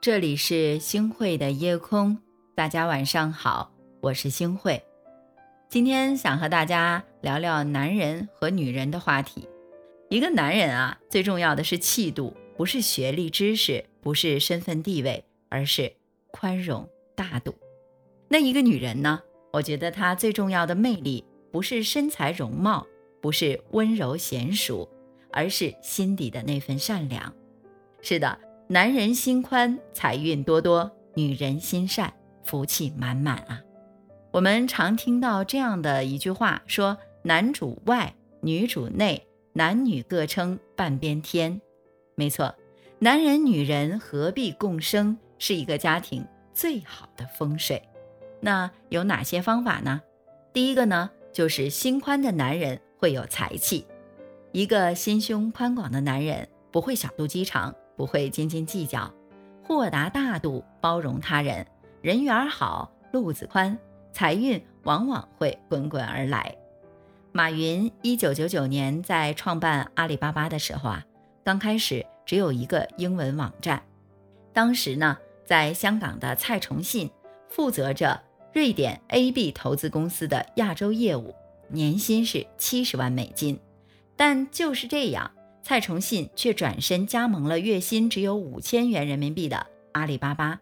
这里是星汇的夜空，大家晚上好，我是星汇。今天想和大家聊聊男人和女人的话题。一个男人啊，最重要的是气度，不是学历、知识，不是身份地位，而是宽容大度。那一个女人呢？我觉得她最重要的魅力，不是身材容貌，不是温柔娴熟，而是心底的那份善良。是的。男人心宽，财运多多；女人心善，福气满满啊！我们常听到这样的一句话，说“男主外，女主内，男女各撑半边天”。没错，男人女人何必共生，是一个家庭最好的风水。那有哪些方法呢？第一个呢，就是心宽的男人会有财气。一个心胸宽广的男人，不会小肚鸡肠。不会斤斤计较，豁达大度，包容他人，人缘好，路子宽，财运往往会滚滚而来。马云一九九九年在创办阿里巴巴的时候啊，刚开始只有一个英文网站。当时呢，在香港的蔡崇信负责着瑞典 AB 投资公司的亚洲业务，年薪是七十万美金。但就是这样。蔡崇信却转身加盟了月薪只有五千元人民币的阿里巴巴。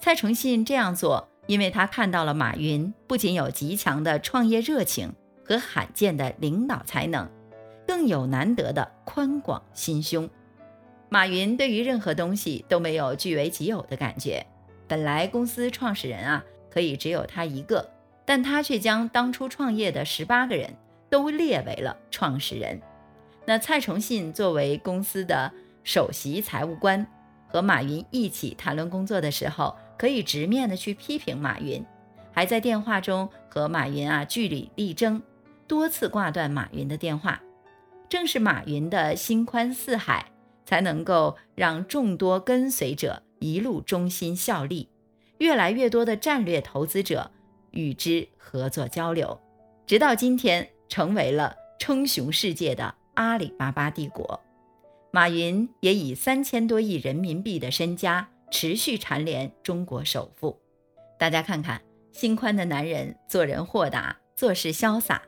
蔡崇信这样做，因为他看到了马云不仅有极强的创业热情和罕见的领导才能，更有难得的宽广心胸。马云对于任何东西都没有据为己有的感觉。本来公司创始人啊可以只有他一个，但他却将当初创业的十八个人都列为了创始人。那蔡崇信作为公司的首席财务官，和马云一起谈论工作的时候，可以直面的去批评马云，还在电话中和马云啊据理力争，多次挂断马云的电话。正是马云的心宽似海，才能够让众多跟随者一路忠心效力，越来越多的战略投资者与之合作交流，直到今天成为了称雄世界的。阿里巴巴帝国，马云也以三千多亿人民币的身家持续蝉联中国首富。大家看看，心宽的男人做人豁达，做事潇洒，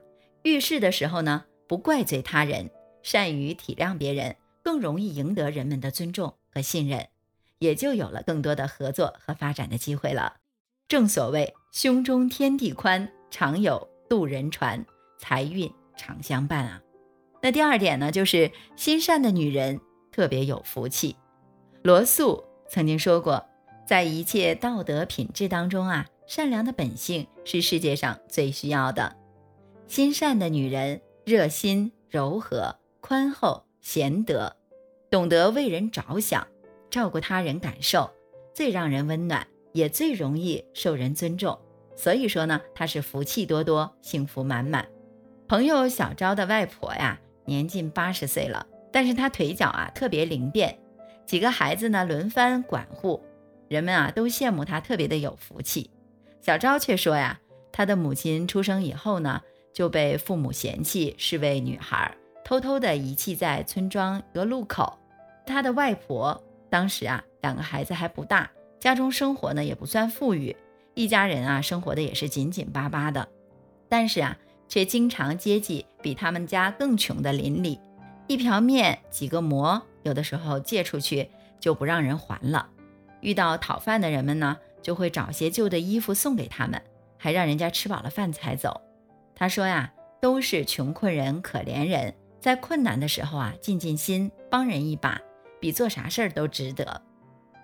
遇事的时候呢不怪罪他人，善于体谅别人，更容易赢得人们的尊重和信任，也就有了更多的合作和发展的机会了。正所谓胸中天地宽，常有渡人船，财运常相伴啊。那第二点呢，就是心善的女人特别有福气。罗素曾经说过，在一切道德品质当中啊，善良的本性是世界上最需要的。心善的女人，热心、柔和、宽厚、贤德，懂得为人着想，照顾他人感受，最让人温暖，也最容易受人尊重。所以说呢，她是福气多多，幸福满满。朋友小昭的外婆呀。年近八十岁了，但是她腿脚啊特别灵便，几个孩子呢轮番管护，人们啊都羡慕他特别的有福气。小昭却说呀，他的母亲出生以后呢就被父母嫌弃，是位女孩，偷偷的遗弃在村庄一个路口。他的外婆当时啊两个孩子还不大，家中生活呢也不算富裕，一家人啊生活的也是紧紧巴巴的，但是啊。却经常接济比他们家更穷的邻里，一瓢面几个馍，有的时候借出去就不让人还了。遇到讨饭的人们呢，就会找些旧的衣服送给他们，还让人家吃饱了饭才走。他说呀，都是穷困人、可怜人，在困难的时候啊，尽尽心帮人一把，比做啥事儿都值得。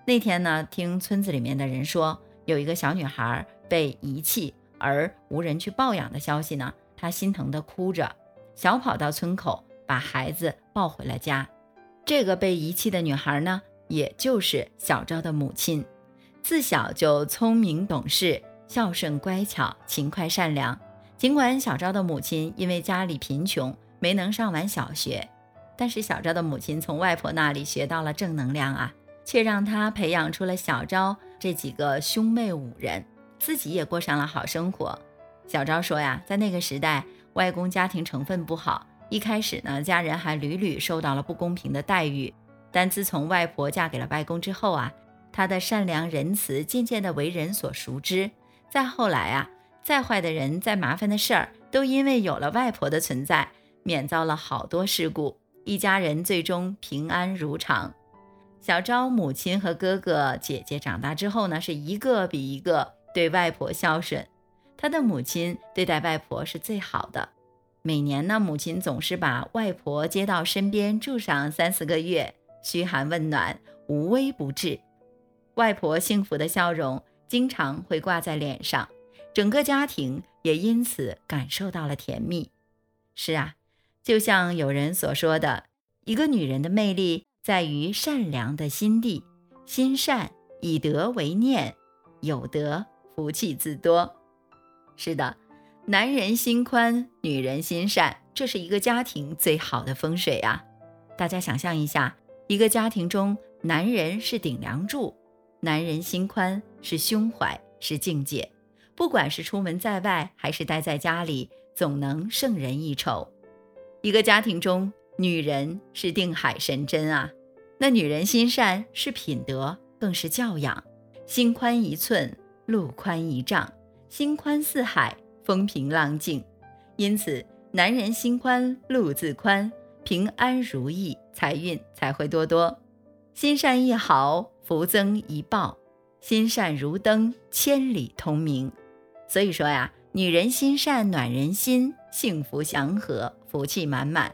那天呢，听村子里面的人说，有一个小女孩被遗弃而无人去抱养的消息呢。她心疼的哭着，小跑到村口，把孩子抱回了家。这个被遗弃的女孩呢，也就是小昭的母亲。自小就聪明懂事、孝顺乖巧、勤快善良。尽管小昭的母亲因为家里贫穷，没能上完小学，但是小昭的母亲从外婆那里学到了正能量啊，却让她培养出了小昭这几个兄妹五人，自己也过上了好生活。小昭说呀，在那个时代，外公家庭成分不好，一开始呢，家人还屡屡受到了不公平的待遇，但自从外婆嫁给了外公之后啊，她的善良仁慈渐渐的为人所熟知。再后来啊，再坏的人、再麻烦的事儿，都因为有了外婆的存在，免遭了好多事故，一家人最终平安如常。小昭母亲和哥哥姐姐长大之后呢，是一个比一个对外婆孝顺。他的母亲对待外婆是最好的。每年呢，母亲总是把外婆接到身边住上三四个月，嘘寒问暖，无微不至。外婆幸福的笑容经常会挂在脸上，整个家庭也因此感受到了甜蜜。是啊，就像有人所说的，一个女人的魅力在于善良的心地，心善以德为念，有德福气自多。是的。男人心宽，女人心善，这是一个家庭最好的风水啊！大家想象一下，一个家庭中，男人是顶梁柱，男人心宽是胸怀，是境界。不管是出门在外，还是待在家里，总能胜人一筹。一个家庭中，女人是定海神针啊！那女人心善是品德，更是教养。心宽一寸，路宽一丈；心宽似海。风平浪静，因此男人心宽路自宽，平安如意，财运才会多多。心善一毫，福增一报；心善如灯，千里通明。所以说呀，女人心善暖人心，幸福祥和，福气满满；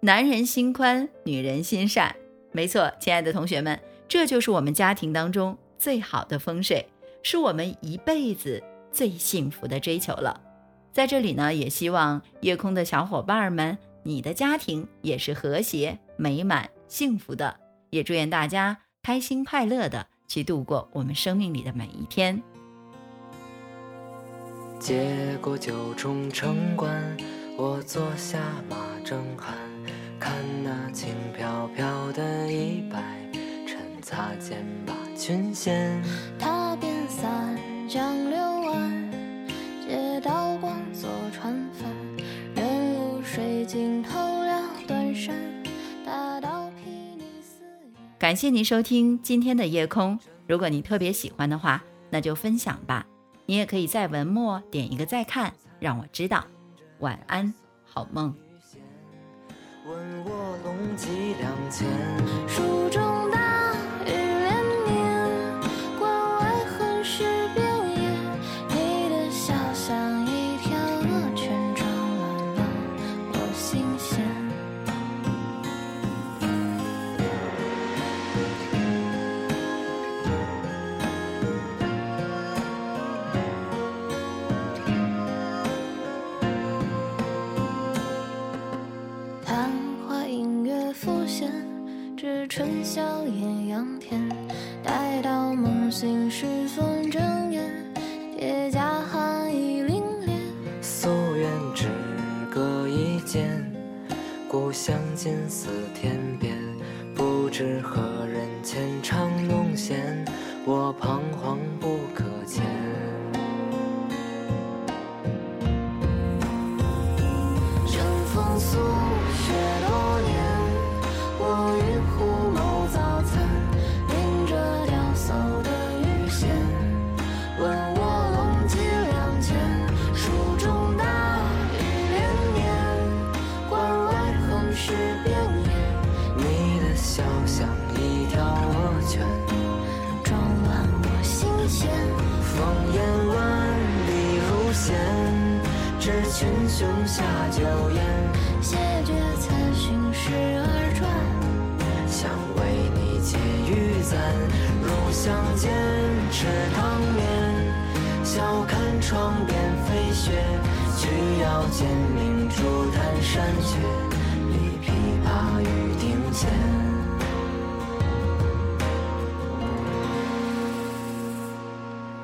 男人心宽，女人心善。没错，亲爱的同学们，这就是我们家庭当中最好的风水，是我们一辈子最幸福的追求了。在这里呢，也希望夜空的小伙伴们，你的家庭也是和谐、美满、幸福的。也祝愿大家开心快乐的去度过我们生命里的每一天。接过九重城关，我坐下马正酣，看那轻飘飘的衣摆，趁擦肩把裙掀，踏遍三江六岸。借刀光做船帆，任露水尽头了断山，大道睥睨四野。感谢您收听今天的夜空。如果你特别喜欢的话，那就分享吧。你也可以在文末点一个再看，让我知道。晚安，好梦。问卧龙几两钱蜀现，至春宵艳阳天。待到梦醒时分睁眼，铁甲寒意凛冽。夙愿只隔一剑，故乡近似天边。不知何人浅唱弄弦，我彷徨不可前。群雄下酒宴。谢绝此心时而转，想为你解玉簪，入巷间，吃汤面，笑看窗边飞雪，曲腰间明珠弹山雀，立琵琶于庭前。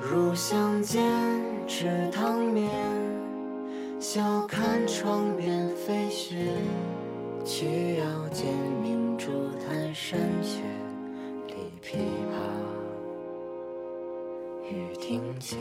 入巷间，吃汤面，笑看窗边飞雪，曲腰间明珠弹山雀，立琵琶于庭前。